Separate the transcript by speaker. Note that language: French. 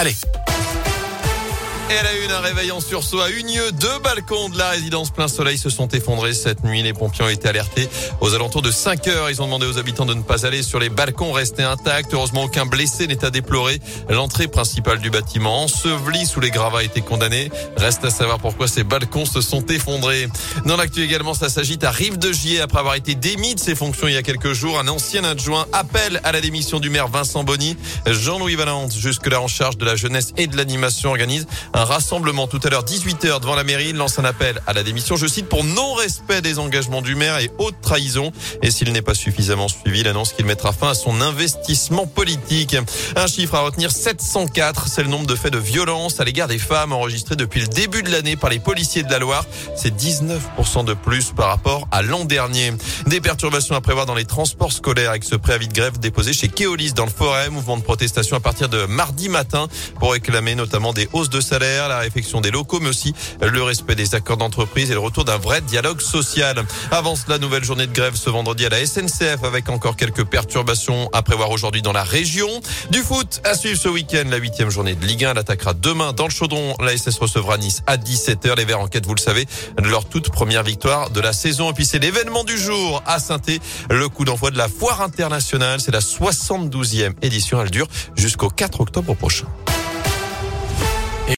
Speaker 1: Allez elle a eu un réveil en sursaut à Unieux. Deux balcons de la résidence plein soleil se sont effondrés cette nuit. Les pompiers ont été alertés aux alentours de 5 heures. Ils ont demandé aux habitants de ne pas aller sur les balcons, rester intacts. Heureusement, aucun blessé n'est à déplorer. L'entrée principale du bâtiment, ensevelie sous les gravats, a été condamnée. Reste à savoir pourquoi ces balcons se sont effondrés. Dans l'actu également, ça s'agite à Rive de Gier après avoir été démis de ses fonctions il y a quelques jours. Un ancien adjoint appelle à la démission du maire Vincent Bonny. Jean-Louis Valente, jusque-là en charge de la jeunesse et de l'animation, organise rassemblement tout à l'heure 18h devant la mairie. lance un appel à la démission, je cite, pour non-respect des engagements du maire et haute trahison. Et s'il n'est pas suffisamment suivi, il annonce qu'il mettra fin à son investissement politique. Un chiffre à retenir, 704. C'est le nombre de faits de violence à l'égard des femmes enregistrés depuis le début de l'année par les policiers de la Loire. C'est 19% de plus par rapport à l'an dernier. Des perturbations à prévoir dans les transports scolaires avec ce préavis de grève déposé chez Keolis dans le Forêt. Mouvement de protestation à partir de mardi matin pour réclamer notamment des hausses de salaire la réfection des locaux, mais aussi le respect des accords d'entreprise et le retour d'un vrai dialogue social. Avance la nouvelle journée de grève ce vendredi à la SNCF avec encore quelques perturbations à prévoir aujourd'hui dans la région. Du foot à suivre ce week-end, la huitième journée de Ligue 1. Elle attaquera demain dans le chaudron. La SS recevra Nice à 17h. Les Verts en quête, vous le savez, leur toute première victoire de la saison. Et puis c'est l'événement du jour à saint le coup d'envoi de la foire internationale. C'est la 72e édition. Elle dure jusqu'au 4 octobre prochain.